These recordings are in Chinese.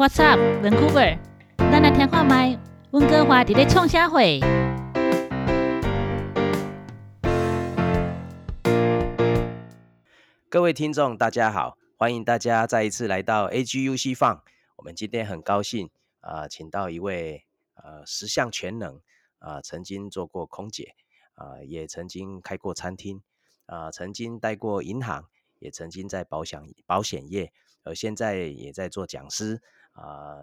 What's up, Vancouver？咱来听看麦，温哥华伫咧创啥会？各位听众，大家好，欢迎大家再一次来到 AGUC 放。我们今天很高兴啊、请到一位呃十项全能啊、曾经做过空姐啊、也曾经开过餐厅啊、曾经待过银行，也曾经在保险保险业，而，现在也在做讲师啊、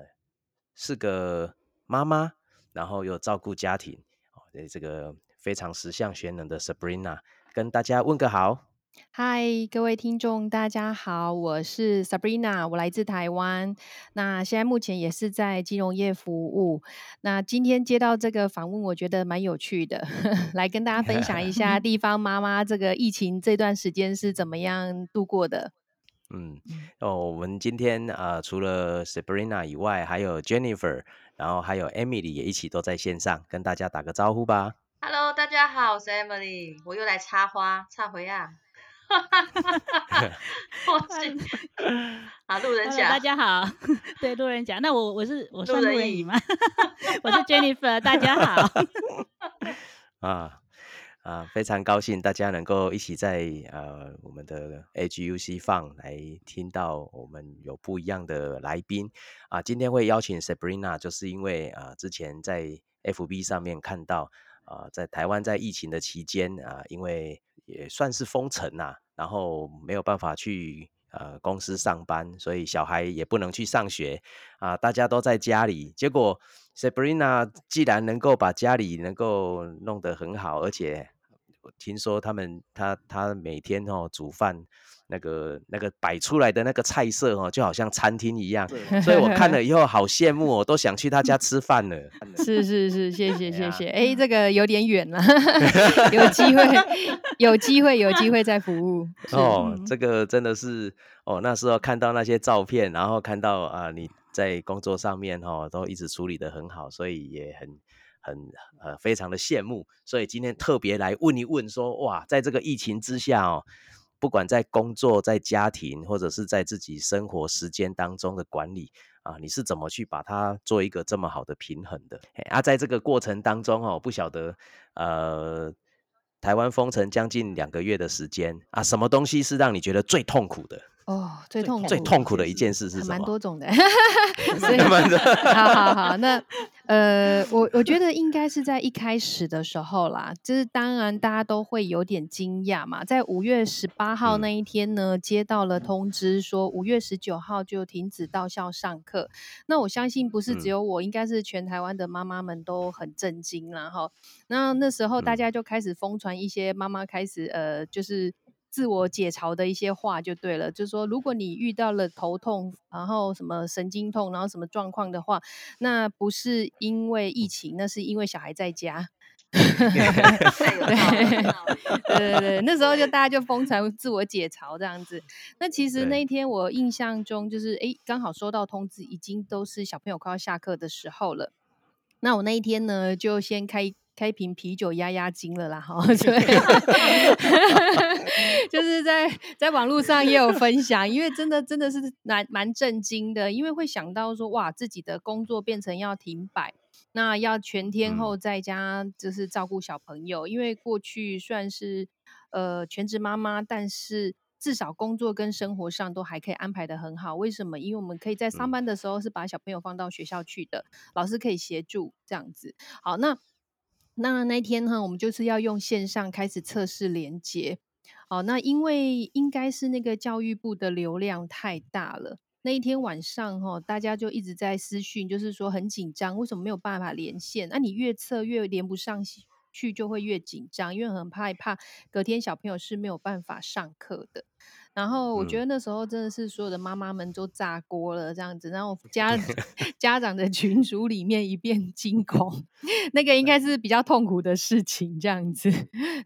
是个妈妈，然后又照顾家庭，哦，这个非常十项全能的 Sabrina，跟大家问个好。嗨，各位听众，大家好，我是 Sabrina，我来自台湾。那现在目前也是在金融业服务。那今天接到这个访问，我觉得蛮有趣的，来跟大家分享一下 地方妈妈这个疫情这段时间是怎么样度过的。嗯，哦，我们今天呃，除了 Sabrina 以外，还有 Jennifer，然后还有 Emily 也一起都在线上，跟大家打个招呼吧。Hello，大家好，我是 Emily，我又来插花，插回啊！我是啊，路人 Hello，甲，大家好，对路人甲，那我我是我算路人乙路人乙吗？我是 Jennifer，大家好。啊啊，非常高兴大家能够一起在呃我们的 AGUC 放来听到我们有不一样的来宾啊。今天会邀请 Sabrina，就是因为啊之前在 FB 上面看到啊，在台湾在疫情的期间啊，因为也算是封城呐、然后没有办法去。呃，公司上班，所以小孩也不能去上学啊，大家都在家里。结果 Sabrina 既然能够把家里能够弄得很好，而且听说他们他他每天哦煮饭那个那个摆出来的那个菜色哦，就好像餐厅一样，所以我看了以后好羡慕哦，都想去他家吃饭了。是是是，谢谢谢谢。哎，这个有点远了，有机会有机会有机会再服务。哦，嗯这个真的是哦，那时候看到那些照片，然后看到啊、你在工作上面哦都一直处理的很好，所以也很很呃非常的羡慕。所以今天特别来问一问说，哇，在这个疫情之下哦，不管在工作、在家庭，或者是在自己生活时间当中的管理啊，你是怎么去把它做一个这么好的平衡的？啊，在这个过程当中哦，不晓得呃。台湾封城将近两个月的时间啊，什么东西是让你觉得最痛苦的？哦，最痛苦最痛苦的一件事是什么？蛮多种的，所以蛮多好 好好，那呃，我我觉得应该是在一开始的时候啦，就是当然大家都会有点惊讶嘛，在五月十八号嗯那一天呢，接到了通知说五月十九号就停止到校上课。那我相信不是只嗯有我，应该是全台湾的妈妈们都很震惊啦哈。那那时候大嗯家就开始疯传一些妈妈开始呃，就是自我解嘲的一些话就对了，就是说如果你遇到了头痛，然后什么神经痛，然后什么状况的话，那不是因为疫情，那是因为小孩在家。对了对对对，那时候就大家就疯传自我解嘲这样子。那其实那一天我印象中就是，诶，刚好收到通知，已经都是小朋友快要下课的时候了。那我那一天呢，就先开开瓶啤酒压压惊了啦，哈，对，就是在在网络上也有分享，因为真的真的是蛮蛮震惊的，因为会想到说，哇，自己的工作变成要停摆，那要全天嗯候在家就是照顾小朋友，因为过去算是呃全职妈妈，但是至少工作跟生活上都还可以安排的很好。为什么？因为我们可以在上嗯班的时候是把小朋友放到学校去的，老师可以协助这样子。好，那那那天呢，我们就是要用线上开始测试连接。哦，那因为应该是那个教育部的流量太大了。那一天晚上哈、大家就一直在私讯，就是说很紧张，为什么没有办法连线？那、你越测越连不上去，就会越紧张，因为很害怕隔天小朋友是没有办法上课的。然后我觉嗯得那时候真的是所有的妈妈们都炸锅了，这样子，然后 家 家长的群组里面一片惊恐，那个应该是比较痛苦的事情，这样子。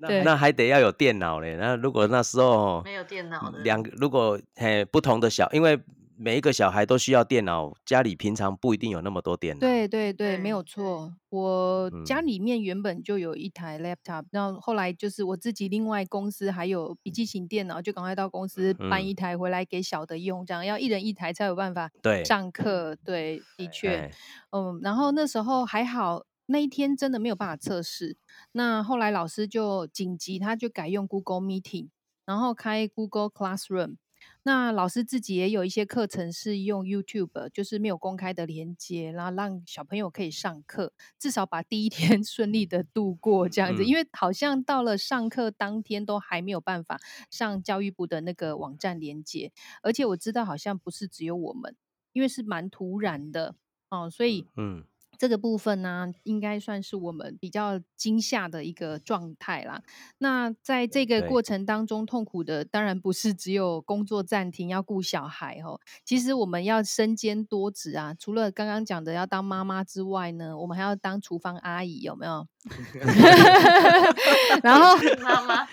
对那那还得要有电脑嘞。那如果那时候没有电脑的，两个，如果嘿不同的小，因为每一个小孩都需要电脑，家里平常不一定有那么多电脑。对对对，没有错。我家嗯里面原本就有一台 laptop，然后后来就是我自己另外公司还有笔记型电脑，就赶快到公司搬嗯一台回来给小的用，这样要一人一台才有办法对上课。对，的确，哎，嗯，然后那时候还好，那一天真的没有办法测试。那后来老师就紧急，他就改用 Google Meeting，然后开 Google Classroom。那老师自己也有一些课程是用 YouTube，就是没有公开的连接，然后让小朋友可以上课，至少把第一天 顺利的度过这样子。嗯。因为好像到了上课当天都还没有办法上教育部的那个网站连接，而且我知道好像不是只有我们，因为是蛮突然的哦，所以嗯，这个部分呢，应该算是我们比较惊吓的一个状态啦。那在这个对过程当中，痛苦的当然不是只有工作暂停要顾小孩哦，其实我们要身兼多职啊。除了刚刚讲的要当妈妈之外呢，我们还要当厨房阿姨，有没有？然后妈妈，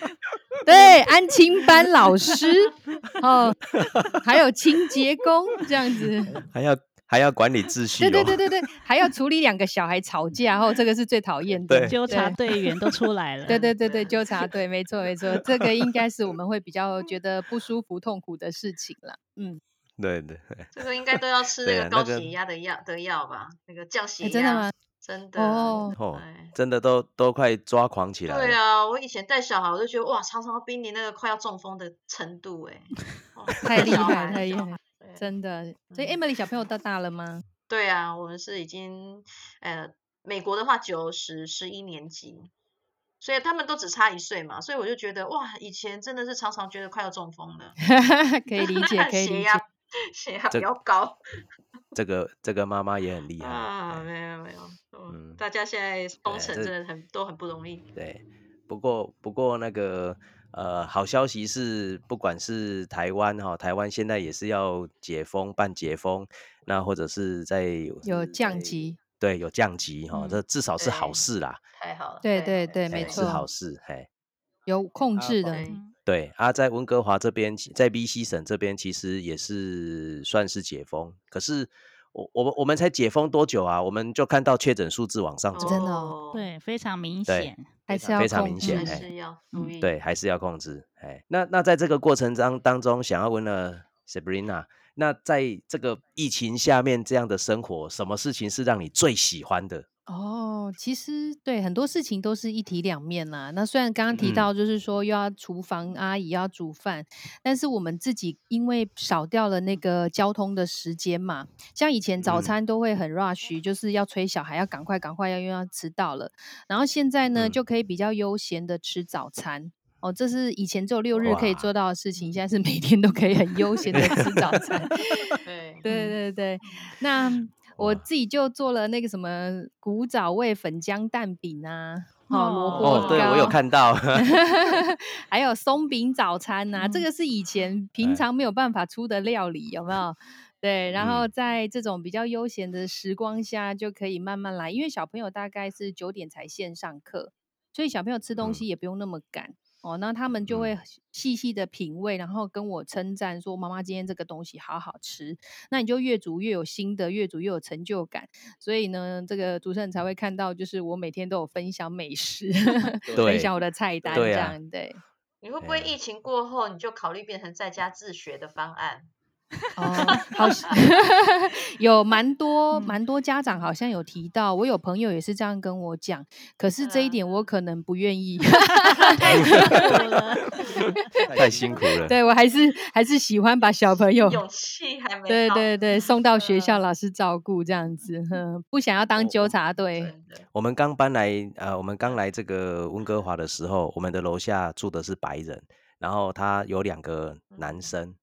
对安亲班老师哦，还有清洁工这样子。还要还要管理秩序哦。对对对对对，还要处理两个小孩吵架，然后，这个是最讨厌的。对纠察对队员都出来了。对对对对，纠察队，没错没错，这个应该是我们会比较觉得不舒服、痛苦的事情了。嗯，对对这个应该都要吃 那个高血压的药的药吧？那个降血压。哎真的吗？真的。哦真的都都快抓狂起来了。对啊，我以前带小孩，我就觉得哇，常常濒临那个快要中风的程度哎，哦太厉害太厉害真的。所以嗯 Emily 小朋友到大了吗？对啊，我们是已经呃，美国的话九十十一年级，所以他们都只差一岁嘛，所以我就觉得哇，以前真的是常常觉得快要中风了，可以理解，可以理解 血压。比较高这个这个妈妈也很厉害。啊，哎没有没有，嗯嗯，大家现在封城真的很都很不容易，对，不过不过那个呃，好消息是，不管是台湾哈，台湾现在也是要解封半解封，那或者是在有降级，对，有降级哈，嗯这至少是好事啦，太好了，对太好了对对没哎是错好事，嘿。有控啊制的。对啊，在温哥华这边，其在 BC 省这边，其实也是算是解封。可是我我们我们才解封多久啊？我们就看到确诊数字往上走，真的哦对，非常明对显。还是要非常控制明显还是要对，还是要控制。哎，那那在这个过程当当中，想要问了 Sabrina，那在这个疫情下面这样的生活，什么事情是让你最喜欢的？哦，其实对很多事情都是一体两面啦。那虽然刚刚提嗯到，就是说又要厨房阿姨要煮饭，但是我们自己因为少掉了那个交通的时间嘛，像以前早嗯餐都会很 rush，、就是要催小孩要赶快赶快要又要迟到了，然后现在呢、嗯就可以比较悠闲的吃早餐。哦，这是以前只有六日可以做到的事情，现在是每天都可以很悠闲的吃早餐。对对对对，那我自己就做了那个什么古早味粉浆蛋饼啊，哦萝卜哦，对我有看到，还有松饼早餐呐、这嗯个是以前平哎常没有办法出的料理，有没有？对，然后嗯在这种比较悠闲的时光下，就可以慢慢来，因为小朋友大概是九点才线上课，所以小朋友吃东嗯西也不用那么赶。哦，那他们就嗯会细细的品味，然后跟我称赞说：“妈妈今天这个东西好好吃。”那你就越煮越有心得，越煮越有成就感。所以呢，这个主持人才会看到，就是我每天都有分享美食，分享我的菜单这对啊样。对，你会不会哎疫情过后你就考虑变成在家自学的方案？哦，好 有蛮多嗯蛮多家长好像有提到，我有朋友也是这样跟我讲，可是这一嗯点我可能不愿意。太辛苦了。太辛苦了。对我还是还是喜欢把小朋友。勇气还没对对对，送到学校，嗯老师照顾这样子，哼，不想要当纠察队。我们刚搬来，呃，我们刚来这个温哥华的时候，我们的楼下住的是白人，然后他有两个男嗯生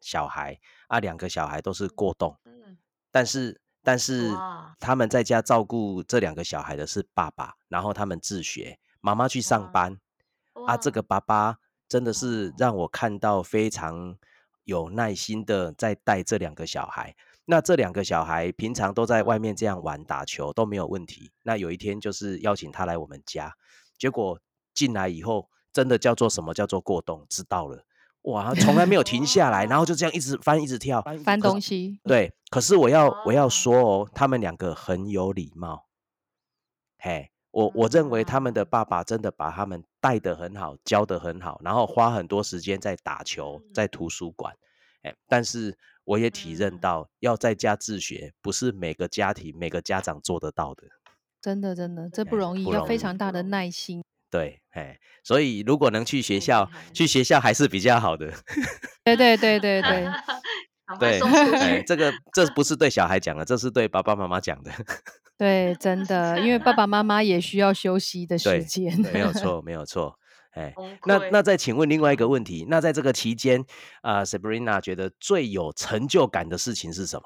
小孩啊，两个小孩都是过动，嗯但是但是他们在家照顾这两个小孩的是爸爸，然后他们自学，妈妈去上班啊，这个爸爸真的是哦让我看到非常有耐心的在带这两个小孩。那这两个小孩平常都在外面这样玩打球都没有问题。那有一天就是邀请他来我们家，结果进来以后，真的叫做什么叫做过动，知道了。哇，他从来没有停下来，然后就这样一直翻，一直跳，翻可东西，对，可是我要我要哦说哦，他们两个很有礼貌。嘿，我我认为他们的嗯爸爸真的把他们带得很好，教得很好，然后花很多时间在打球，在图书馆。哎，但是我也体认嗯到，要在家自学，不是每个家庭每个家长做得到的。真的真的这不哎容易，要不容易非常大的耐心。对，哎，所以如果能去学校，去学校还是比较好的。对对对对对，对，哎，这个这不是对小孩讲的，这是对爸爸妈妈讲的。对，真的，因为爸爸妈妈也需要休息的时对间。没有错，没有错。哎，那那再请问另外一个问题，那在这个期间，啊、s a b r i n a 觉得最有成就感的事情是什么？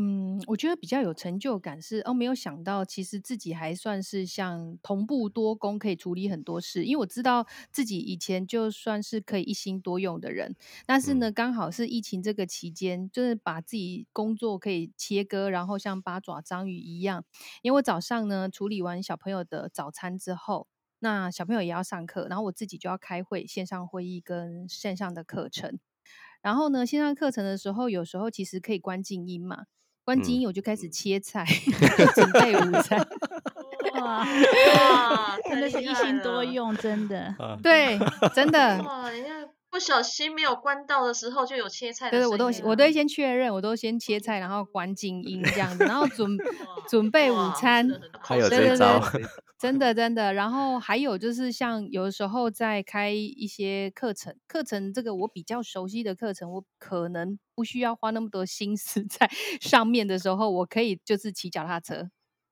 嗯，我觉得比较有成就感是哦，没有想到其实自己还算是像同步多工，可以处理很多事。因为我知道自己以前就算是可以一心多用的人，但是呢，刚好是疫情这个期间，就是把自己工作可以切割，然后像八爪章鱼一样。因为我早上呢处理完小朋友的早餐之后，那小朋友也要上课，然后我自己就要开会，线上会议跟线上的课程。然后呢，线上课程的时候，有时候其实可以关静音嘛，关静嗯音我就开始切菜，准备午餐。哇，哇，真的是一心多。用，真的。对，真的，哇，人家不小心没有关到的时候就有切菜的对对，我都我都会先确认，我都先切菜，然后关静音这样子，然后准准备午餐。还有对对这招，对真 的真的，然后还有就是像有的时候在开一些课程，课程这个我比较熟悉的课程，我可能不需要花那么多心思 在上面的时候，我可以就是骑脚踏车，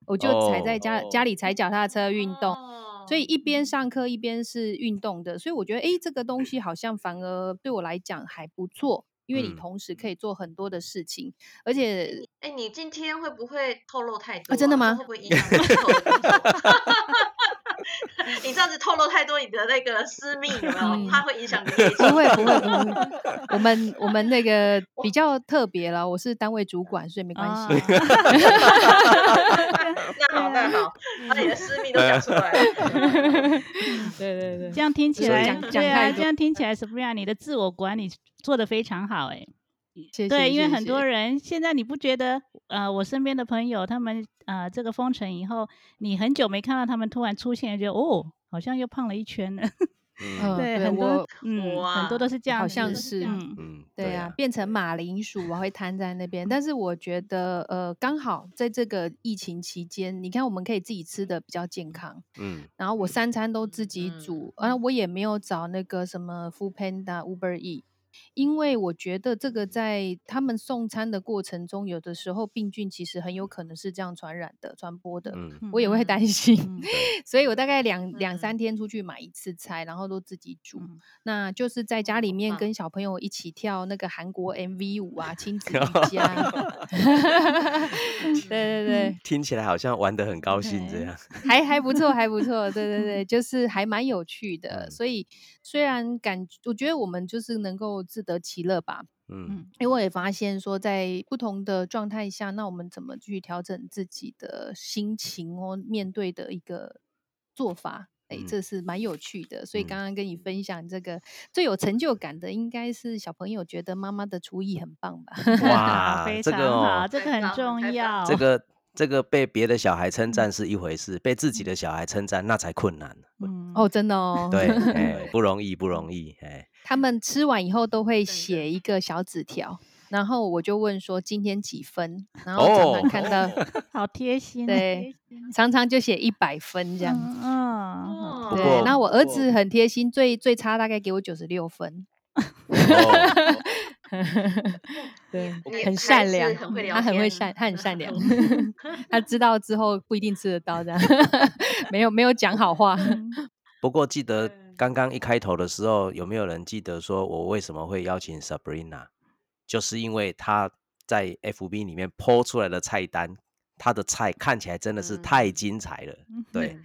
我就踩在家、哦家里踩脚踏车运动。哦所以一边上课一边是运动的，所以我觉得诶，这个东西好像反而对我来讲还不错，因为你嗯。同时可以做很多的事情，而且哎，你今天会不会透露太多、真的吗？会不会影响 你这样子透露太多你的那个私密有没怕会影响你不会不会不会，我们我们那个比较特别了，我是单位主管，所以没关系。啊 那好，那好，把你的私密都讲出来了。对对对这样听起来，对啊，这样听起来，Sabrina，你的自我管理做得非常好，哎。谢谢。对，因为很多谢人现在你不觉得，呃，我身边的朋友他们呃这个封城以后，你很久没看到他们突然出现，就哦，好像又胖了一圈了。嗯对，很多嗯，很多都是这样子，好像是嗯，嗯，对啊，变成马铃薯我会摊在那边。但是我觉得，呃，刚好在这个疫情期间，你看我们可以自己吃的比较健康，嗯然后我三餐都自己嗯煮，啊，我也没有找那个什么 Food Panda、Uber E，因为我觉得这个在他们送餐的过程中，有的时候病菌其实很有可能是这样传染的、传播的，嗯我也会担心。嗯 所以我大概两两嗯三天出去买一次菜，然后都自己煮。嗯那就是在家里面跟小朋友一起跳那个韩国 MV 舞啊，亲子瑜伽。对对对，听起来好像玩得很高兴这对样。还还不错，还不错。对对对，就是还蛮有趣的。嗯所以虽然感，我觉得我们就是能够自得其乐吧。嗯因为我也发现说，在不同的状态下，那我们怎么去调整自己的心情哦，面对的一个做法，哎、嗯这是蛮有趣的。所以嗯刚刚跟你分享这个最有成就感的，应该是小朋友觉得妈妈的厨艺很棒吧？哇 非这个常好，哦这个很重要。了这个这个被别的小孩称赞是一回事，被自己的小孩称赞那才困难。嗯，哦，真的哦，对，哎，不容易，不容易，哎，他们吃完以后都会写一个小纸条。然后我就问说今天几分，然后常哦常看到，好贴心。对，常常就写一百分这样。嗯对，那我儿子很贴心，最最差大概给我九十六分。哦 对，很善良，很会聊他很会善，他很善良，他知道之后不一定吃得到这样，没有没有讲好话。嗯不过记得刚刚一开头的时候，有没有人记得说我为什么会邀请 Sabrina？就是因为她在 FB 里面 po 出来的菜单，她的菜看起来真的是嗯太精彩了。对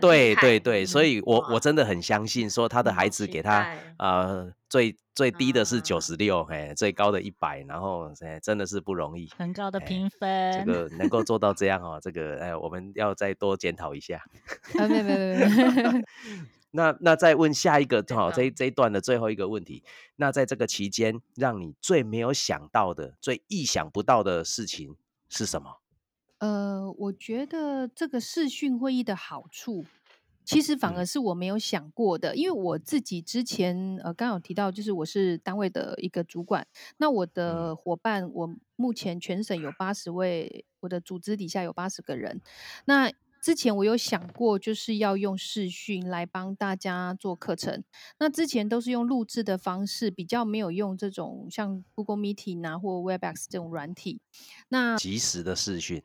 对对对，所以我我真的很相信，说他的嗯孩子给他呃最最低的是啊九十六，哎，最高的一百，然后哎真的是不容易。很高的评分这。个能够做到这 样哦，这个哎，我们要再多检讨一下。啊，没有没有没有，那那再问下一个，好，这一这一段的最后一个问题。那在这个期间，让你最没有想到的、最意想不到的事情是什么？呃，我觉得这个视讯会议的好处，其实反嗯而是我没有想过的，因为我自己之前呃刚刚有提到，就是我是单位的一个主管，那我的伙伴，我目前全省有八十位，我的组织底下有八十个人，那。之前我有想过，就是要用视讯来帮大家做课程。那之前都是用录制的方式，比较没有用这种像 Google Meeting 啊或 Webex 这种软体。那及时的视讯，嗯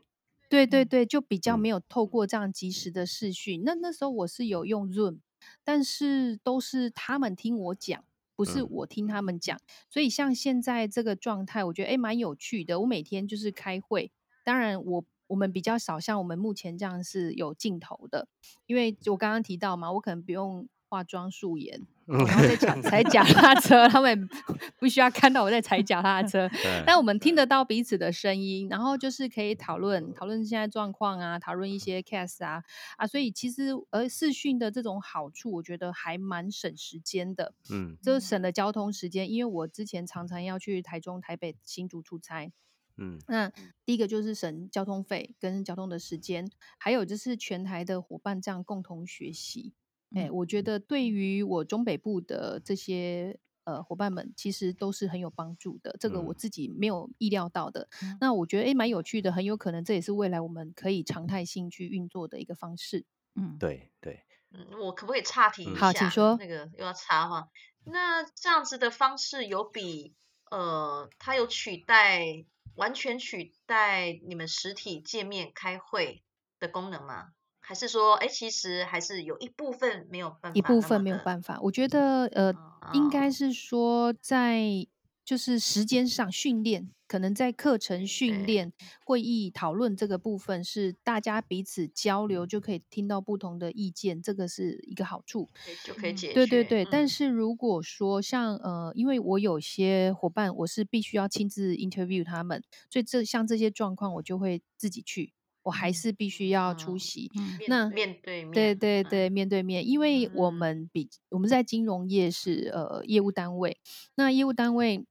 对对对，就比较嗯没有透过这样及时的视讯。那那时候我是有用 Zoom，但是都是他们听我讲，不是嗯我听他们讲。所以像现在这个状态，我觉得诶蛮有趣的。我每天就是开会，当然我我们比较少像我们目前这样是有镜头的，因为我刚刚提到嘛，我可能不用化妆素颜，哦然后再踩踩脚踏车，他们不需要看到我在踩脚踏车。嗯但我们听得到彼此的声音，然后就是可以讨论讨论现在状况啊，讨论一些 case 啊啊，所以其实呃视讯的这种好处，我觉得还蛮省时间的，嗯就省了交通时间。因为我之前常常要去台中、台北、新竹出差，嗯那第一个就是省交通费跟交通的时间，还有就是全台的伙伴这样共同学习。哎、嗯我觉得对于我中北部的这些呃伙伴们，其实都是很有帮助的。这个我嗯自己没有意料到的。嗯那我觉得哎蛮有趣的，很有可能这也是未来我们可以常态性去运作的一个方式。嗯，对对，嗯，我可不可以岔题嗯一下？好请说那个又要插话，那这样子的方式有比呃，它有取代完全取代你们实体见面开会的功能吗？还是说，哎，其实还是有一部分没有办法，一部分没有办法，我觉得呃，应该哦是说在就是时间上训练，可能在课程训对练、会议讨论这个部分是大家彼此交流就可以听到不同的意见，这个是一个好处。就可以嗯解决。对对对，但嗯是如果说像呃，因为我有些伙伴，我是必须要亲自 interview 他们，所以这像这些状况，我就会自己去，我还嗯是必须要出嗯席。嗯。那面对面，对对嗯对，面对面，因为我嗯。们比我们在金融业是呃业务单位，那业务单位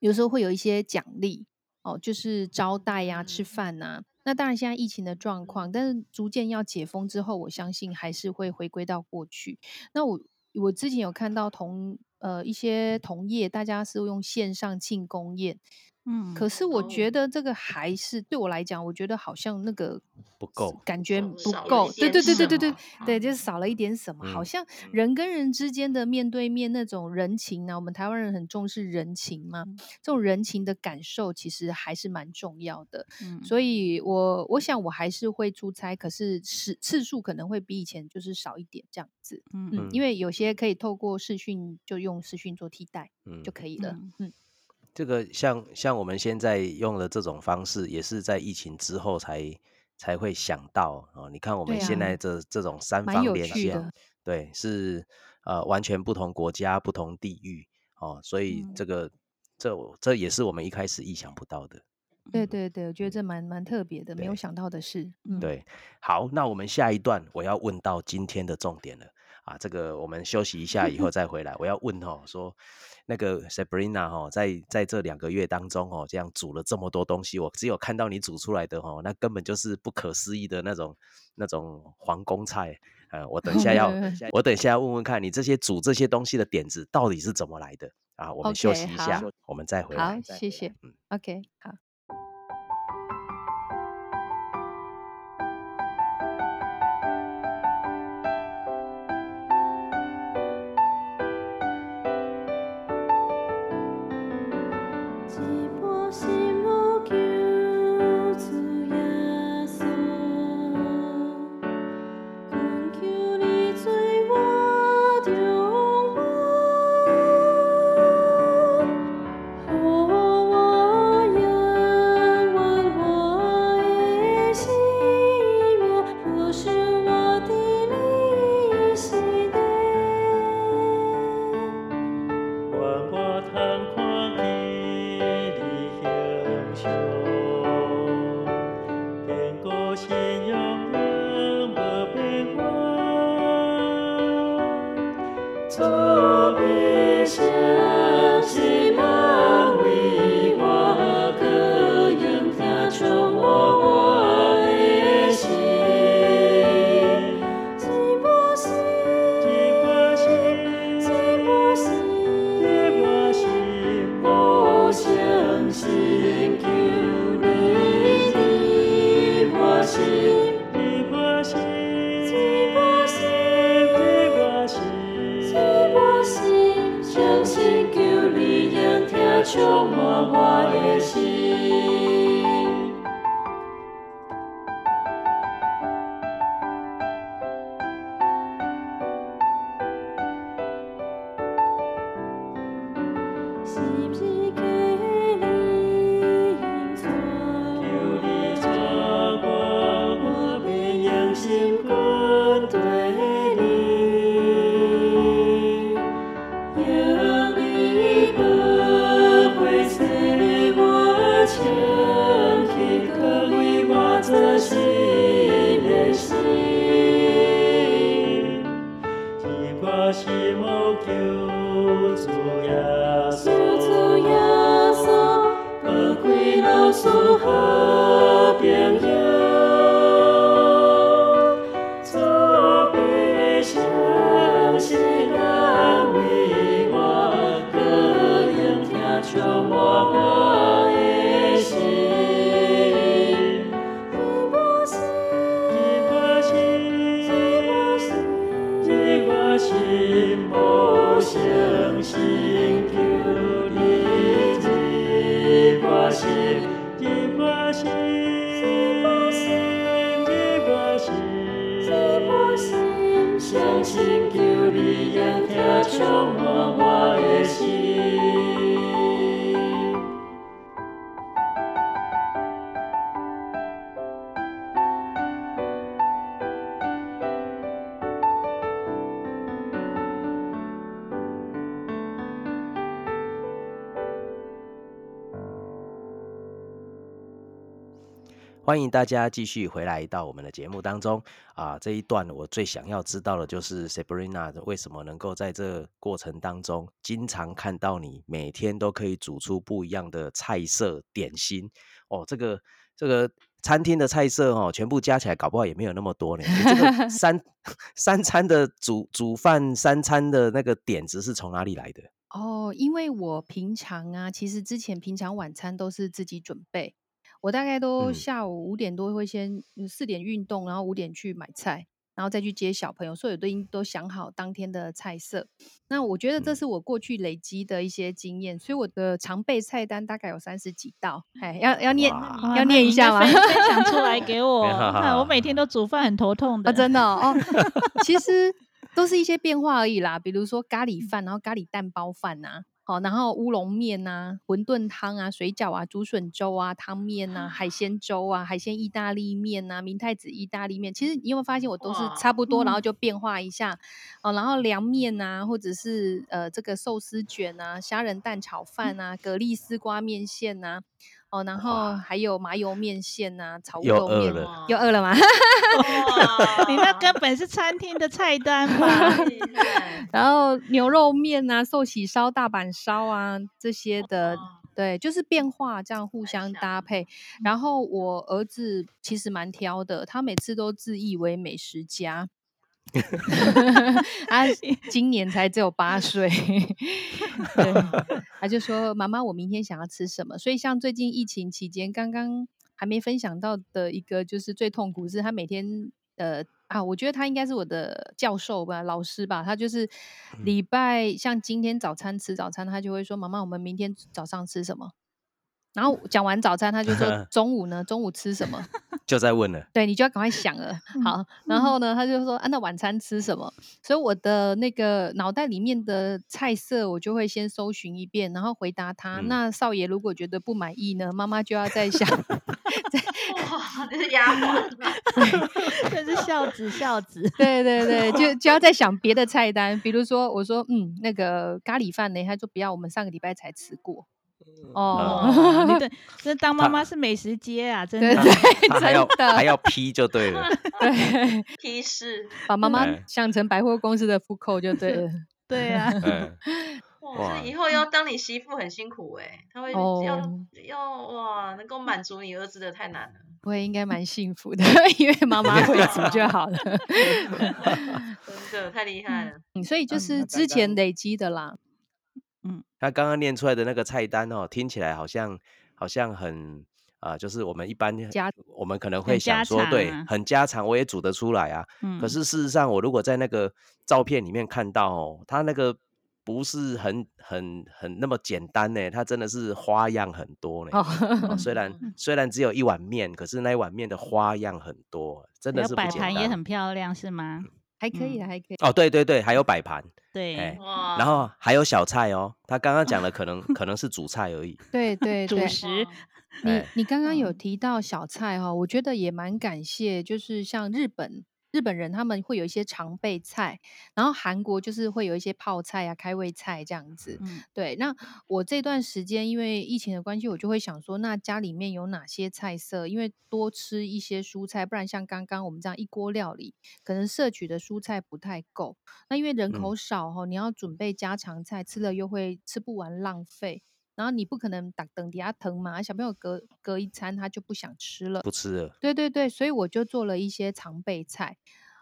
有时候会有一些奖励哦，就是招待呀、吃嗯。饭呐、那当然现在疫情的状况，但是逐渐要解封之后，我相信还是会回归到过去。那我我之前有看到同呃一些同业，大家是用线上庆功宴，嗯，可是我哦觉得这个还是对我来讲，我觉得好像那个不够感觉不够。对对对对对对对，嗯就是少了一点什么，好嗯像人跟人之间的面对面那种人情呢、我们台湾人很重视人情嘛，嗯这种人情的感受其实还是蛮重要的。嗯所以我我想我还是会出差，可是次次数可能会比以前就是少一点这样子。嗯嗯，因为有些可以透过视讯就用视讯做替代嗯就可以了。嗯嗯，这个像像我们现在用的这种方式，也是在疫情之后才才会想到哦。你看我们对现在啊这这种三蛮有方连线对，是呃完全不同国家、不同地域哦，所以嗯这个这这也是我们一开始意想不到的。对对对，我觉得这蛮蛮特别的，没有对想到的事，嗯，对，好，那我们下一段我要问到今天的重点了啊，这个我们休息一下以后 再回来。我要问哦，说那个 Sabrina 哦，在在这两个月当中哦，这样煮了这么多东西，我只有看到你煮出来的哦，那根本就是不可思议的那种那种皇宫菜。呃，我等一下要，我等一下要问问看你这些煮这些东西的点子到底是怎么来的啊？我们休息一下好，我们再回来好来。，谢谢嗯。OK，好。欢迎大家继续回来到我们的节目当中啊！这一段我最想要知道的就是 Sabrina 为什么能够在这过程当中，经常看到你每天都可以煮出不一样的菜色点心哦。这个这个餐厅的菜色哦，全部加起来搞不好也没有那么多呢。你这个 三三餐的煮煮饭三餐的那个点子是从哪里来的？哦，因为我平常啊，其实之前平常晚餐都是自己准备，我大概都嗯下午五点多会先嗯四点运动，然后五点去买菜，然后再去接小朋友，所以我都已经都想好当天的菜色。那我觉得这嗯是我过去累积的一些经验，所以我的常备菜单大概有三十几道。哎，要要念哇哇要那你应该念一下吗？分分享出来 给我，我每天都煮饭很头痛的。啊，真的哦，哦 其实都是一些变化而已啦，比如说咖喱饭，然后咖喱蛋包饭呐、好，然后乌龙面呐、馄饨汤啊、水饺啊、竹笋粥啊、汤面呐、海鲜粥啊、海鲜意大利面呐、明太子意大利面。其实你有没有发现，我都是差不多，然后嗯就变化一下哦，然后凉面呐、或者是呃这个寿司卷啊、虾仁蛋炒饭啊、蛤蜊丝瓜面线呐、哦，然后哇还有麻油面线呐、炒乌又龙面，饿了哇又饿了吗？哇你那根本是餐厅的菜单吧？然后牛肉面啊、寿喜烧、大阪烧啊这些的，哇对，就是变化，这样互相搭配。然后我儿子其实蛮挑的，他每次都自以为美食家。他 今年才只有八岁，对，他就说：“妈妈，我明天想要吃什么？”所以像最近疫情期间，刚刚还没分享到的一个，就是最痛苦是他每天呃啊，我觉得他应该是我的教授吧，老师吧，他就是礼拜像今天早餐吃早餐，他就会说：“妈妈，我们明天早上吃什么？”然后讲完早餐，他就说：“中午呢？中午吃什么？”就在问了，对你就要赶快想了。好，然后呢，他就说啊，那晚餐吃什么？所以我的那个脑袋里面的菜色，我就会先搜寻一遍，然后回答他。嗯那少爷如果觉得不满意呢，妈妈就要再想。哇，这是丫鬟，这是孝子，孝子。对对对，就就要再想别的菜单，比如说我说嗯，那个咖喱饭呢，他说不要，我们上个礼拜才吃过。哦，哦，你的这当妈妈是美食街啊，真的。还要真的还要批就对了。对，批示把妈妈哎想成百货公司的复扣就对了。对啊，嗯，哇，以后要当你媳妇很辛苦哎，他会要哦要哇，能够满足你儿子的太难了。我也应该蛮幸福的，因为妈妈会煮就好了。真的太厉害了，嗯，所以就嗯是之前累积的啦。他刚刚念出来的那个菜单哦，听起来好像好像很啊、就是我们一般家我们可能会想说，对很家常，我也煮得出来啊。嗯可是事实上，我如果在那个照片里面看到哦，它那个不是很很很那么简单呢，它真的是花样很多呢。哦，哦，虽然 虽然只有一碗面，可是那一碗面的花样很多，真的是不简单。盘也很漂亮，是吗？还可以还可以。哦，对对对，还有摆盘，对，然后。还有小菜哦。他刚刚讲的可能 可能是主菜而已，对。对对，主食你哎，你刚刚有嗯。提到小菜哈、我觉得也蛮感谢，就是像日本日本人他们会有一些常备菜，然后韩国就是会有一些泡菜啊、开胃菜这样子。嗯，对，那我这段时间因为疫情的关系，我就会想说，那家里面有哪些菜色？因为多吃一些蔬菜，不然像刚刚我们这样一锅料理，可能摄取的蔬菜不太够。那因为人口嗯，少哈、你要准备家常菜，吃了又会吃不完浪费。然后你不可能打等底下疼嘛，小朋友隔隔一餐他就不想吃了。不吃了。对对对，所以我就做了一些常备菜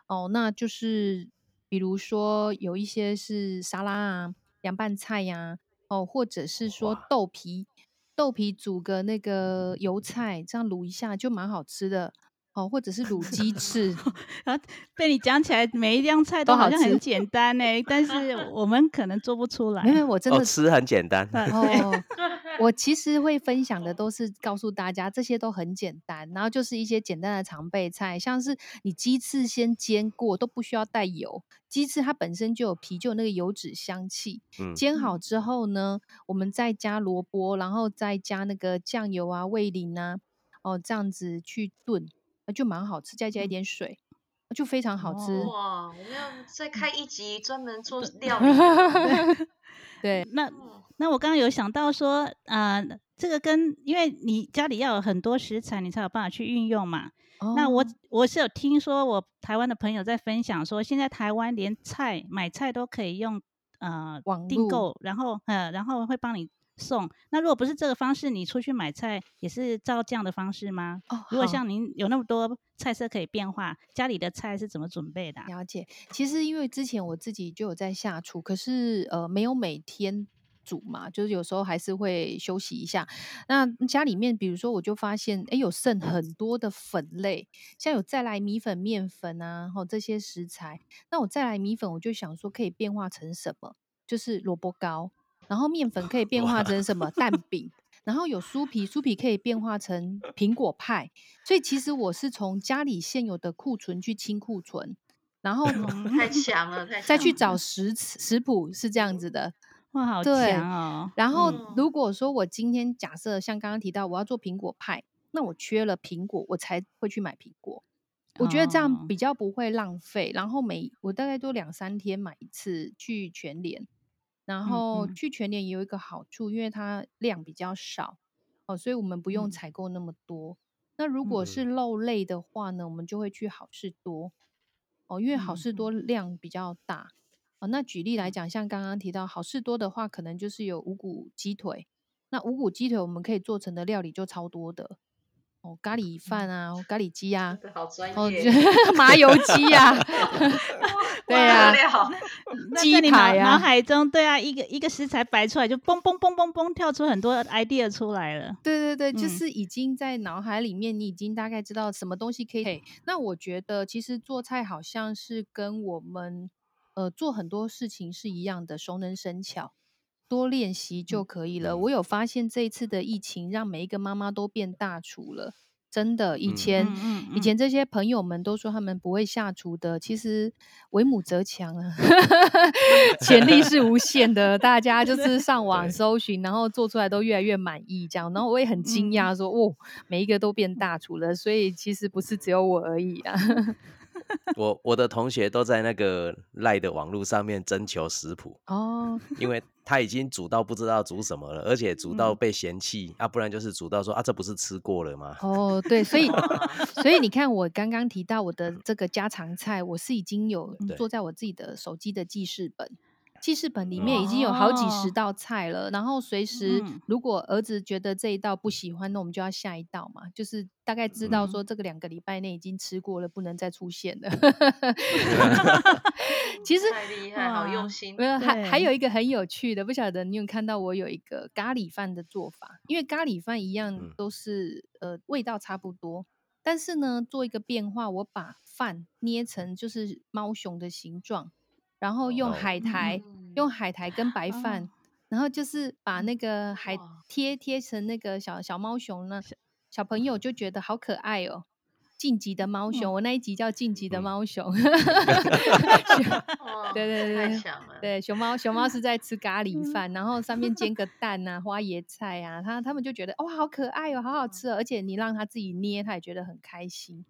哦，那就是比如说有一些是沙拉啊、凉拌菜呀、哦，或者是说，豆皮，豆皮煮个那个油菜，这样卤一下就蛮好吃的哦，或者是卤鸡翅 然后被你讲起来，每一样菜都好像很吃。简单呢，但是我们可能做不出来。有我真哦，的吃很简单。哦，我其实会分享的都是告诉大家，这些都很简单，然后就是一些简单的常备菜，像是你鸡翅先煎过，都不需要带油，鸡翅它本身就有皮，就有那个油脂香气。嗯，煎好嗯之后呢，我们再加萝卜，然后再加那个酱油啊、味淋啊，哦，这样子去炖，那就蛮好吃，再加一嗯，点水，就非常好吃。哦，哇，我们要再开一集专门做料理。对 对，那嗯，那我刚刚有想到说，呃，这个跟因为你家里要有很多食材，你才有办法去运用嘛。那我哦，我是有听说，我台湾的朋友在分享说，现在台湾连菜买菜都可以用呃网订购，然后呃然后会帮你送。那如果不是这个方式，你出去买菜也是照这样的方式吗？哦，如果。像您有那么多菜色可以变化，家里的菜是怎么准备的啊、了解，其实因为之前我自己就有在下厨，可是呃没有每天煮嘛，就是有时候还是会休息一下。那家里面，比如说我就发现，哎，有剩很多的粉类，像有再来米粉、面粉啊，然后这些食材。那我再来米粉，我就想说可以变化成什么？就是萝卜糕，然后面粉可以变化，成什么？蛋饼。然后有酥皮，酥皮可以变化成苹果派，所以其实我是从家里现有的库存去清库存，然后嗯，太强了。再去找食食谱是这样子的。哇，好对，强哦！然后嗯，如果说我今天假设像刚刚提到我要做苹果派，那我缺了苹果，我才会去买苹果。我觉得这样哦，比较不会浪费，然后每我大概都两三天买一次去全联，然嗯后嗯。去全年也有一个好处，因为它量比较少哦，所以我们不用嗯。采购那么多。那如嗯果是嗯肉类的话呢，我们就会去好事多。哦，因为好嗯事多嗯量比较大。哦。那举例来嗯。讲，像刚刚提到好事多的话，可能就是有五谷鸡腿，那五谷鸡腿我们可以做成的料理就超多的哦，咖喱饭啊，咖喱鸡啊，好专哦，业，就 麻油鸡啊，对啊，不得了。鸡排啊脑海中，对啊，一个一个食材摆出来，就嘣嘣嘣嘣嘣跳出很多 idea 出来了。对对对，就嗯是已经在脑海里面，你已经大概知道什么东西可以配。那我觉得其实做菜好像是跟我们呃做很多事情是一样的，熟能生巧，多练习就嗯可以了。嗯我有发现这一次的疫情，让每一个妈妈都变大厨了。真的，以嗯前、以前这些朋友们都说他们不会下厨的，其实为母则强啊，潜力是无限的。大家就是上网搜寻，然后做出来都越来越满意，这样。然后我也很惊嗯讶说，哦，每一个都变大厨了，所以其实不是只有我而已啊。我我的同学都在那个赖的网络上面征求食谱，哦，因为他已经煮到不知道煮什么了，而且煮到嗯被嫌弃、啊，不然就是煮到说啊，这不是吃过了吗？哦，对，所以 所以你看，我刚刚提到我的这个家常菜，我是已经有对做在我自己的手机的记事本。记事本里面已经有好几十哦道菜了，然后随时嗯如果儿子觉得这一道不喜欢，那我们就要下一道嘛，就是大概知道嗯说这个两个礼拜内已经吃过了，不能再出现了。其实太厉害，好用心没。有，还还有一个很有趣的，不晓得你有看到我有一个咖喱饭的做法，因为咖喱饭一样嗯都是、呃味道差不多，但是呢做一个变化，我把饭捏成就是猫熊的形状，然后用哦海苔、嗯用海苔跟白饭，哦然后就是把那个海贴贴成那个小小猫熊呢，小朋友就觉得好可爱哦。晋级的猫熊，我那一集叫晋级的嗯猫熊。哇对对对对，熊猫熊猫是在吃咖喱饭，然后上面煎个蛋啊、花椰菜啊，他他们就觉得哇好可爱哦，好好吃哦，而且你让他自己捏，他也觉得很开心。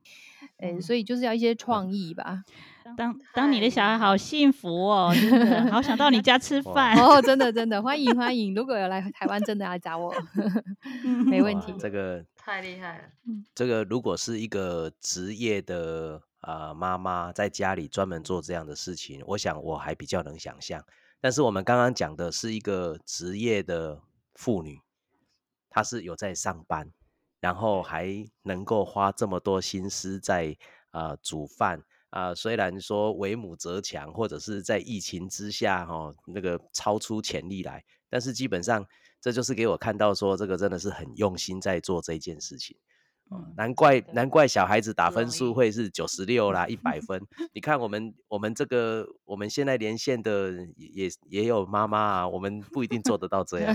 哎、所以就是要一些创意吧。当当你的小孩好幸福哦，真的好想到你家吃哇饭。哦，真的真的欢迎欢迎，如果有来台湾，真的来找我，没问哇题。这个太厉害了，这个如果是一个职业的呃妈妈在家里专门做这样的事情，我想我还比较能想象。但是我们刚刚讲的是一个职业的妇女，她是有在上班，然后还能够花这么多心思在呃煮饭。啊、虽然说为母则强，或者是在疫情之下哈、哦，那个超出潜力来，但是基本上这就是给我看到说，这个真的是很用心在做这件事情。难怪难怪小孩子打分数会是九十六啦，一百分。你看我们我们这个我们现在连线的也也也有妈妈啊，我们不一定做得到这样。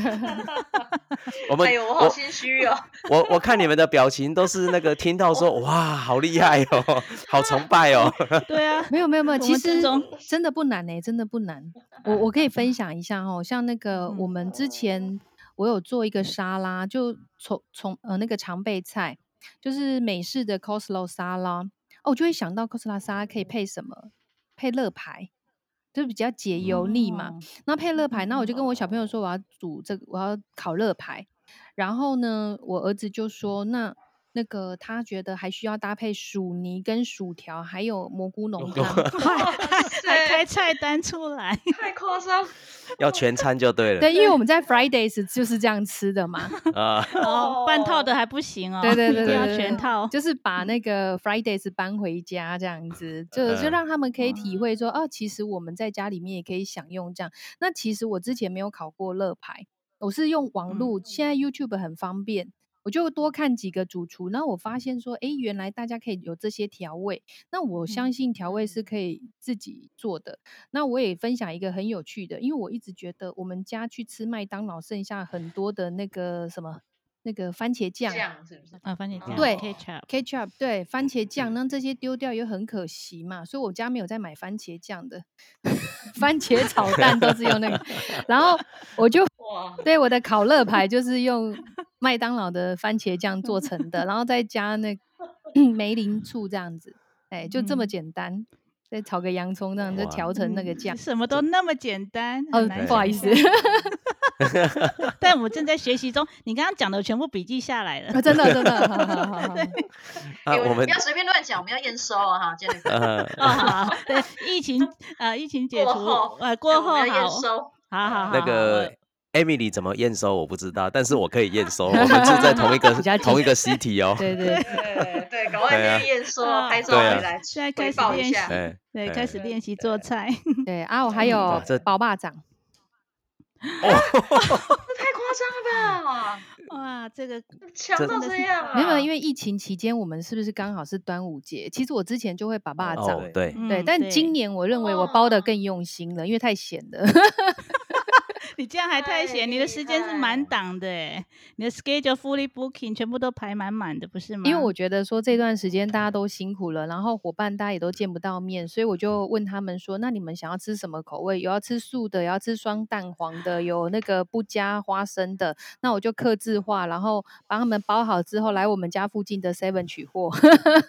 我们哎呦，我好心虚哦，我我看你们的表情都是那个听到说哇好厉害哦，好崇拜哦。对啊，没有没有没有，其实真的不难呢、真的不难。我我可以分享一下哦，像那个我们之前我有做一个沙拉，就从从呃那个常备菜，就是美式的 coleslaw 沙拉，哦，我就会想到 coleslaw 沙拉可以配什么？配乐牌，就比较解油腻嘛。哦那配乐牌，那我就跟我小朋友说我要煮这个，我要烤乐牌。然后呢，我儿子就说那。那个他觉得还需要搭配薯泥跟薯条，还有蘑菇浓汤。哇 还开菜单出来，太夸张，要全餐就对了对，因为我们在 Fridays 就是这样吃的嘛。啊。哦，半套的还不行哦，对对对一定要全套。就是把那个 Fridays 搬回家这样子，就就嗯让他们可以体会说，哦，其实我们在家里面也可以享用这样。那其实我之前没有考过乐牌，我是用网嗯络，现在 YouTube 很方便。我就多看几个主厨，然后我发现说，诶，原来大家可以有这些调味。那我相信调味是可以自己做的。那我也分享一个很有趣的，因为我一直觉得我们家去吃麦当劳剩下很多的那个什么那个番茄酱，酱是不是？啊，番茄酱对，ketchup，ketchup 对番茄酱，那这些丢掉也很可惜嘛，所以我家没有在买番茄酱的，番茄炒蛋都是用那个，然后我就 哇，对我的烤乐牌就是用麦当劳的番茄酱做成的，然后再加那 梅林醋这样子，哎，就这么嗯。简单，再炒个洋葱这样就哇调成那个嗯酱。什么都那么简单。哦不好意思，但我正在学习中。你刚刚讲的全部笔记下来了啊。真的真的，好好好好我们不要随便乱讲，我们要验收啊哈哦，好，对，疫情呃，疫情解除过后呃过后哎我们要验，收，好好好，那个 Emily 怎么验收我不知道，但是我可以验收，我们住在同一个同一个 city 哦。对对，对 对，赶快对啊先验收，啊拍照回来，现在开始练报一下。哎，对，哎开始练习做菜。对啊，我还有包霸掌，这太夸张了吧，哇，这个强到这样啊！没有，因为为疫情期间，我们是不是刚好是端午节？其实我之前就会把霸掌，哦，对，对，嗯但今年我认为我包的更用心了，因为太咸了。你这样还太太闲，你的厉时间是满害档的哎，你的 schedule fully booking 全部都排满满的，不是吗？因为我觉得说这段时间大家都辛苦了，然后伙伴大家也都见不到面，所以我就问他们说：“那你们想要吃什么口味？有要吃素的，有要吃双蛋黄的，有那个不加花生的。”那我就克制化，然后帮他们包好之后，来我们家附近的 Seven 取货。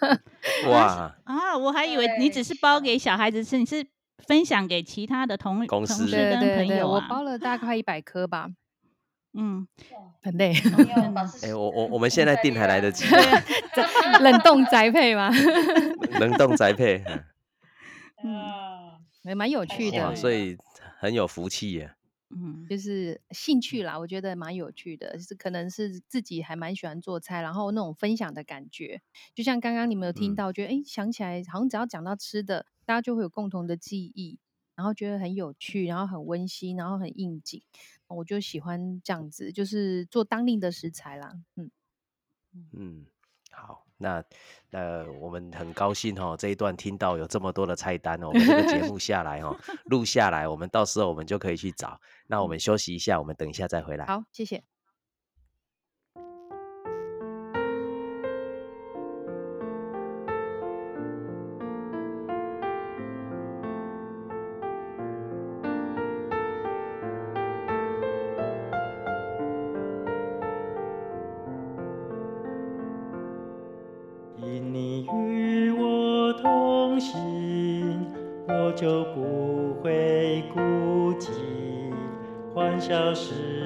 哇，啊，我还以为你只是包给小孩子吃，你是分享给其他的同同公司事对跟对对，我朋友啊。包了大概一百颗吧，嗯，很累，哎，我我我们现在订还来得及，冷冻宅配吗？冷冻宅配，嗯 嗯，也蛮有趣，的。所以很有福气耶。嗯，就是兴趣啦，我觉得蛮有趣的，是可能是自己还蛮喜欢做菜，然后那种分享的感觉，就像刚刚你们有听嗯。到，觉得诶想起来好像只要讲到吃的，大家就会有共同的记忆，然后觉得很有趣，然后很温馨，然后很应景，我就喜欢这样子，就是做当令的食材啦，嗯，嗯，好，那呃，我们很高兴哦，这一段听到有这么多的菜单哦，我们这个节目 下来哦，录下来，我们到时候我们就可以去找。那我们休息一下，我们等一下再回来。好，谢谢。消失。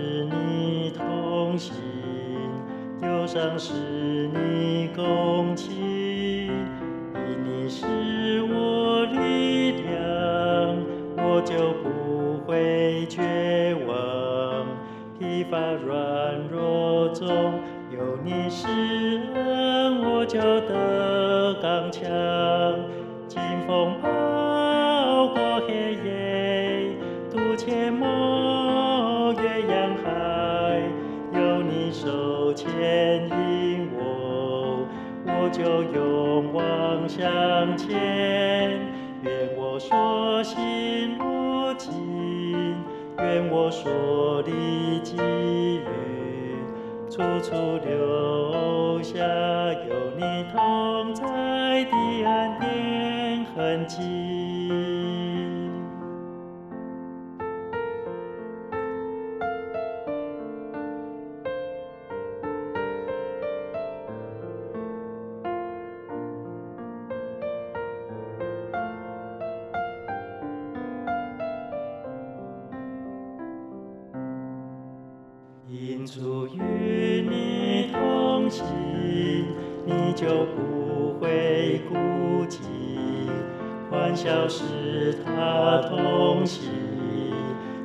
笑时他同行，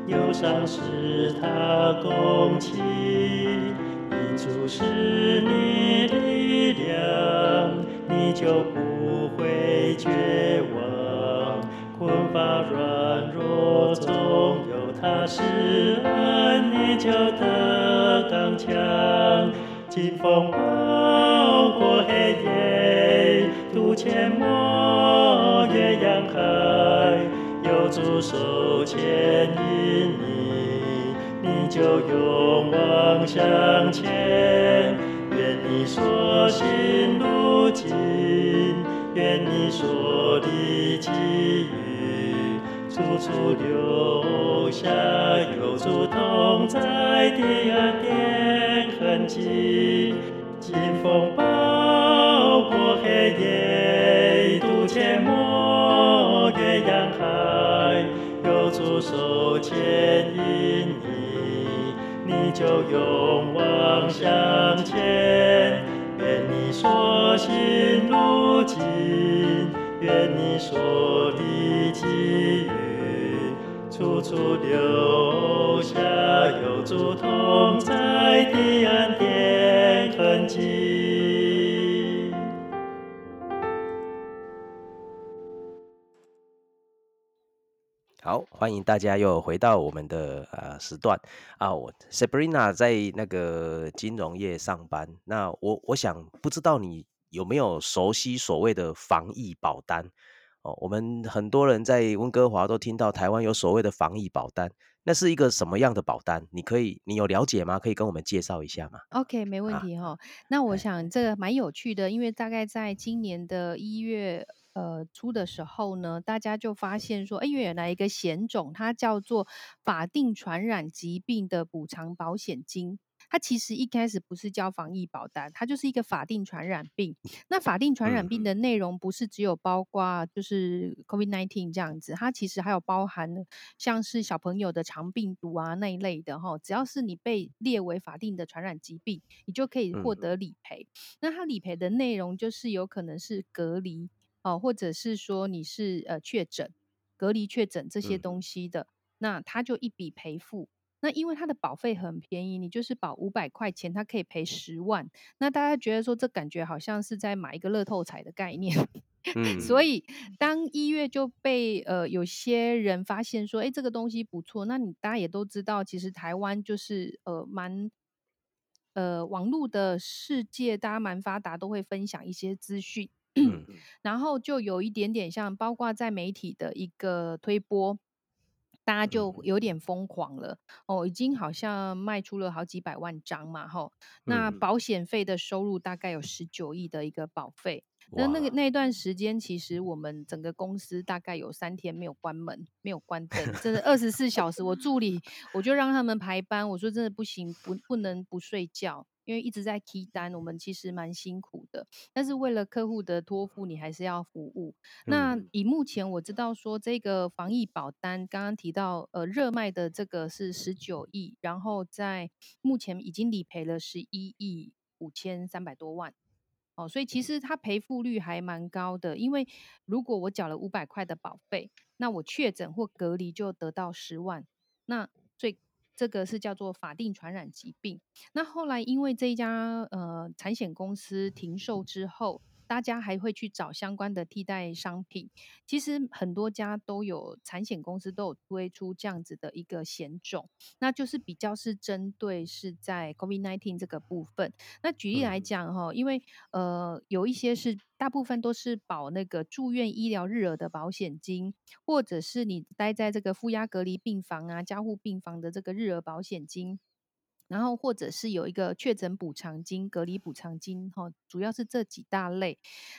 忧伤时他共情。因主是你，你就勇往向前。愿你所行路径，愿你所历际遇，处处留下有主同在的恩典欢迎大家又回到我们的呃时段啊。我 Sabrina 在那个金融业上班，那我我想不知道你有没有熟悉所谓的防疫保单哦？我们很多人在温哥华都听到台湾有所谓的防疫保单，那是一个什么样的保单？你可以你有了解吗？可以跟我们介绍一下吗？OK，没问啊题哈、那我哎想这个蛮有趣的，因为大概在今年的一月呃出的时候呢，大家就发现说，哎，原来一个险种，它叫做法定传染疾病的补偿保险金。它其实一开始不是交防疫保单，它就是一个法定传染病。那法定传染嗯病的内容不是只有包括就是 COVID-19 这样子，它其实还有包含了像是小朋友的肠病毒啊那一类的哈。只要是你被列为法定的传染疾病，你就可以获嗯得理赔。那它理赔的内容就是有可能是隔离哦，或者是说你是呃确诊、隔离确诊这些嗯东西的，那他就一笔赔付。那因为他的保费很便宜，你就是保五百块钱，他可以赔十万。那大家觉得说，这感觉好像是在买一个乐透彩的概念。嗯，所以当一月就被呃有些人发现说，哎，这个东西不错。那你大家也都知道，其实台湾就是呃蛮呃网络的世界，大家蛮发达，都会分享一些资讯，嗯 然后就有一点点像，包括在媒体的一个推波，大家就嗯有点疯狂了哦，已经好像卖出了好几百万张嘛，吼。那嗯，保险费的收入大概有十九亿的一个保费。那那个哇，那段时间，其实我们整个公司大概有三天没有关门，没有关灯，真的二十四小时。我助理我就让他们排班，我说真的不行，不不能不睡觉，因为一直在 key 单，我们其实蛮辛苦的。但是为了客户的托付，你还是要服务。那嗯以目前我知道说这个防疫保单，刚刚提到呃热卖的这个是十九亿，然后在目前已经理赔了十一亿五千三百多万。哦，所以其实它赔付率还蛮高的，因为如果我缴了五百块的保费，那我确诊或隔离就得到十万，那所以这个是叫做法定传染疾病。那后来因为这一家呃产险公司停售之后，大家还会去找相关的替代商品。其实很多家都有产险公司都有推出这样子的一个险种，那就是比较是针对是在 COVID-19 这个部分。那举例来嗯讲哈，因为呃有一些是大部分都是保那个住院医疗日额的保险金，或者是你待在这个负压隔离病房啊、加护病房的这个日额保险金。然后或者是有一个确诊补偿金、隔离补偿金，哈，主要是这几大类。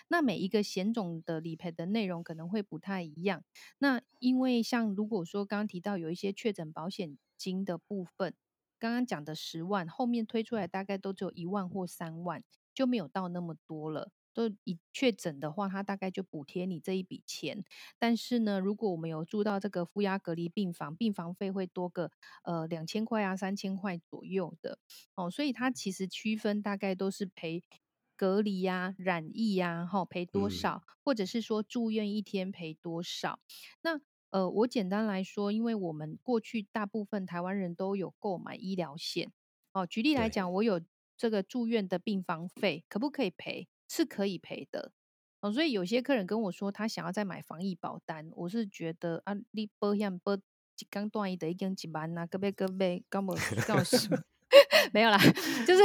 那每一个险种的理赔的内容可能会不太一样。那因为像如果说刚刚提到有一些确诊保险金的部分，刚刚讲的十万，后面推出来大概都只有一万或三万，就没有到那么多了。都一确诊的话，他大概就补贴你这一笔钱。但是呢，如果我们有住到这个负压隔离病房，病房费会多个呃两千块啊、三千块左右的哦。所以它其实区分大概都是赔隔离呀、染疫呀，哈、赔多嗯少，或者是说住院一天赔多少。那呃，我简单来说，因为我们过去大部分台湾人都有购买医疗险哦。举例来对，讲，我有这个住院的病房费，可不可以赔？是可以赔的。哦，所以有些客人跟我说，他想要再买防疫保单，我是觉得啊，你保险保一刚断一的一根几万啊，各位各位，干嘛告诉 没有啦，就是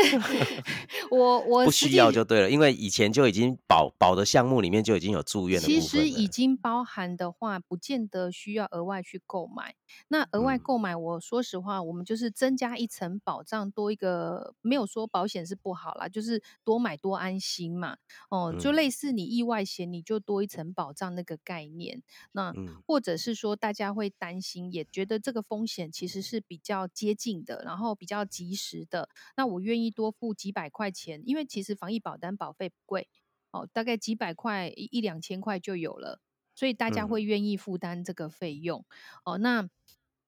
我我不需要就对了，因为以前就已经保保的项目里面就已经有住院的其实已。经包含的话，不见得需要额外去购买。那额外嗯购买，我说实话，我们就是增加一层保障，多一个没有说保险是不好啦，就是多买多安心嘛。哦，就嗯类似你意外险，你就多一层保障那个概念。那嗯或者是说，大家会担心，也觉得这个风险其实是比较接近的，然后比较及时的。那我愿意多付几百块钱，因为其实防疫保单保费不贵哦，大概几百块一一两千块就有了，所以大家嗯会愿意负担这个费用哦。那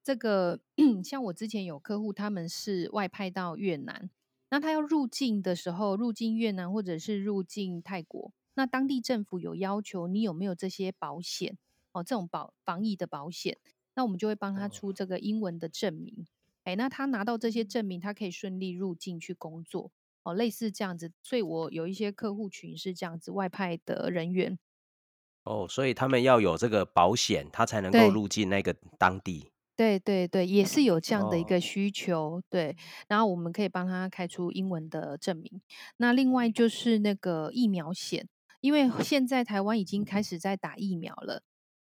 这个 像我之前有客户，他们是外派到越南，那他要入境的时候，入境越南或者是入境泰国，那当地政府有要求你有没有这些保险哦，这种保防疫的保险，那我们就会帮他哦出这个英文的证明。哎，那他拿到这些证明，他可以顺利入境去工作哦，类似这样子。所以我有一些客户群是这样子，外派的人员。哦，所以他们要有这个保险，他才能够对入境那个当地。对对对，也是有这样的一哦，个需求，对。然后我们可以帮他开出英文的证明。那另外就是那个疫苗险，因为现在台湾已经开始在打疫苗了。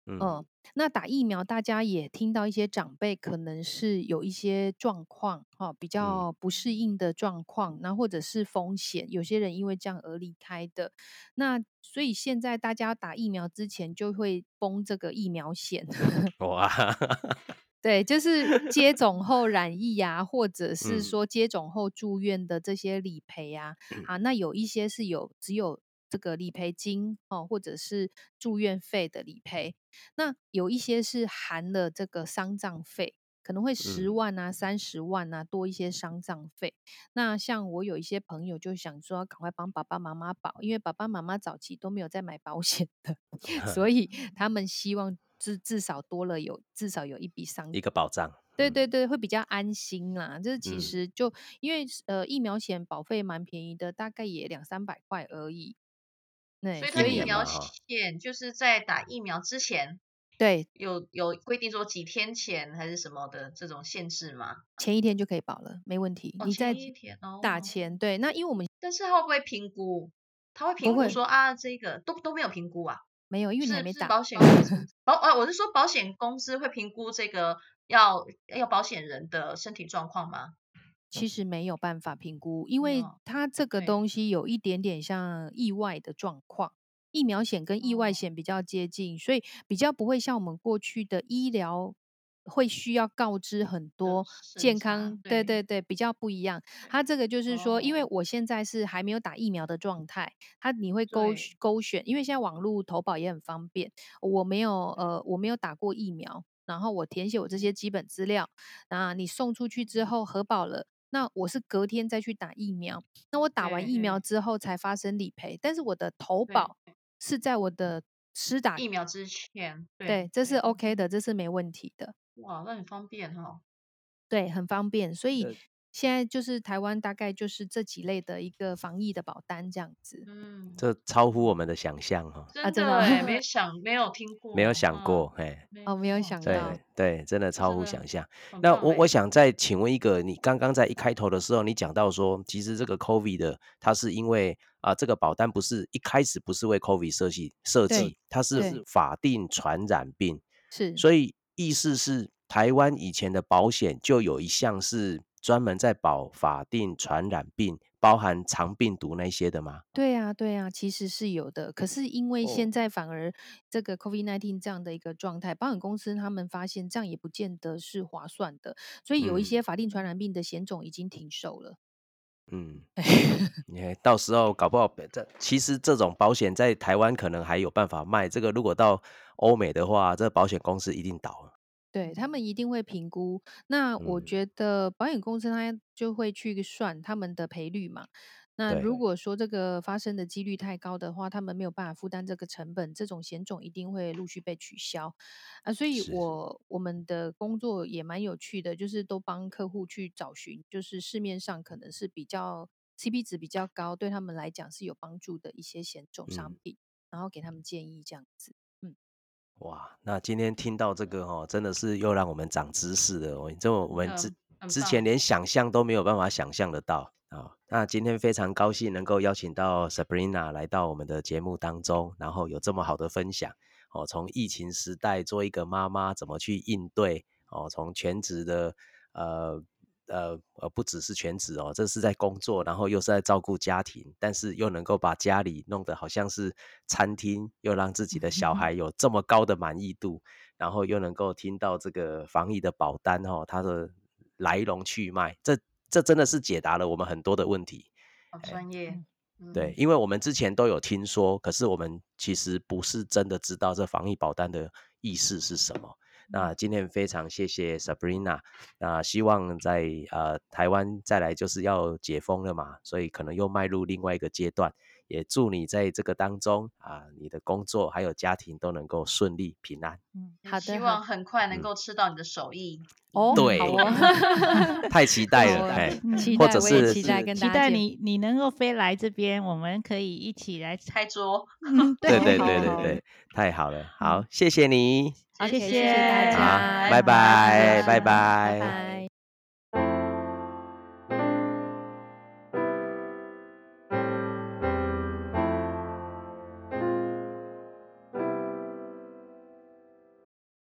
嗯嗯，那打疫苗，大家也听到一些长辈可能是有一些状况，哈、比嗯。较不适应的状况，那或者是风险，有些人因为这样而离开的。那所以现在大家打疫苗之前就会封这个疫苗险，哇，对，就是接种后染疫啊，或者是嗯。说接种后住院的这些理赔啊，啊，那有一些是有只有这个理赔金哦，或者是住院费的理赔，那有一些是含了这个丧葬费，可能会十嗯万啊、三十万啊多一些丧葬费。那像我有一些朋友就想说，赶快帮爸爸妈妈保，因为爸爸妈妈早期都没有在买保险的，所以他们希望至至少多了有至少有一笔丧一个保障。嗯对对对，会比较安心啦。就是其嗯实就因为呃疫苗险保费蛮便宜的，大概也两三百块而已。对，所以它疫苗险就是在打疫苗之前对，有有规定说几天前还是什么的这种限制吗？前一天就可以保了，没问题。哦你在前一天哦打前，对，那因为我们但是他会不会评估？他会评估说啊，这个都都没有评估啊，没有，因为你是还没打。保险公司保啊，我是说保险公司会评估这个要要保险人的身体状况吗？其实没有办法评估，因为哦它这个东西有一点点像意外的状况。疫苗险跟意外哦险比较接近，所以比较不会像我们过去的医疗会需要告知很多健康，对对对对，比较不一样。它这个就是说，因为哦我现在是还没有打疫苗的状态，它你会勾勾选，因为现在网络投保也很方便，我没有呃我没有打过疫苗，然后我填写我这些基本资料，那你送出去之后核保了。那我是隔天再去打疫苗，那我打完疫苗之后才发生理赔，但是我的投保是在我的施打疫苗之前，对，这是 OK 的，这是没问题的，哇，那很方便哈、哦。对，很方便。所以呃现在就是台湾大概就是这几类的一个防疫的保单这样子。嗯，这超乎我们的想象哈，啊真的没 想没有听过，没有想嗯过，哎，哦没有想到对，真的超乎想象。那我我想再请问一个，你刚刚在一开头的时候，你讲到说，其实这个 COVID 的，它是因为啊、这个保单不是一开始不是为 COVID 设计设对计，它是。法定传染病，是，所以意思是台湾以前的保险就有一项是专门在保法定传染病，包含肠病毒那些的吗？对啊，对啊，其实是有的。可是因为哦现在反而这个 COVID-19 这样的一个状态，保险公司他们发现这样也不见得是划算的，所以有一嗯些法定传染病的险种已经停售了。嗯，你看到时候搞不好这其实这种保险在台湾可能还有办法卖，这个如果到欧美的话，这保险公司一定倒了。对他们一定会评估。那我嗯觉得保险公司它就会去算他们的赔率嘛。那对如果说这个发生的几率太高的话，他们没有办法负担这个成本，这种险种一定会陆续被取消啊。所以我我们的工作也蛮有趣的，就是都帮客户去找寻，就是市面上可能是比较 CP 值比较高，对他们来讲是有帮助的一些险种商嗯品，然后给他们建议这样子。哇，那今天听到这个哦，真的是又让我们长知识了哦。这我们的之之前连想象都没有办法想象得到啊。那今天非常高兴能够邀请到 Sabrina 来到我们的节目当中，然后有这么好的分享哦。从疫情时代做一个妈妈怎么去应对哦，从全职的呃呃呃不只是全职哦，这是在工作，然后又是在照顾家庭，但是又能够把家里弄得好像是餐厅，又让自己的小孩有这么高的满意度，然后又能够听到这个防疫的保单哦，它的来龙去脉，这这真的是解答了我们很多的问题。好专业，嗯对，，因为我们之前都有听说，可是我们其实不是真的知道这防疫保单的意思是什么。那今天非常谢谢 Sabrina，那希望在呃台湾再来就是要解封了嘛，所以可能又迈入另外一个阶段。也祝你在这个当中啊，你的工作还有家庭都能够顺利平安。嗯，好的，希望很快能嗯够吃到你的手艺。哦，对 太期待了，哎，嗯期待，或者是期待跟期待你你能够飞来这边，我们可以一起来。开桌，嗯，对对对对对，太好了，好，谢谢你，好，谢谢谢大谢家，好，拜拜，拜拜拜拜拜。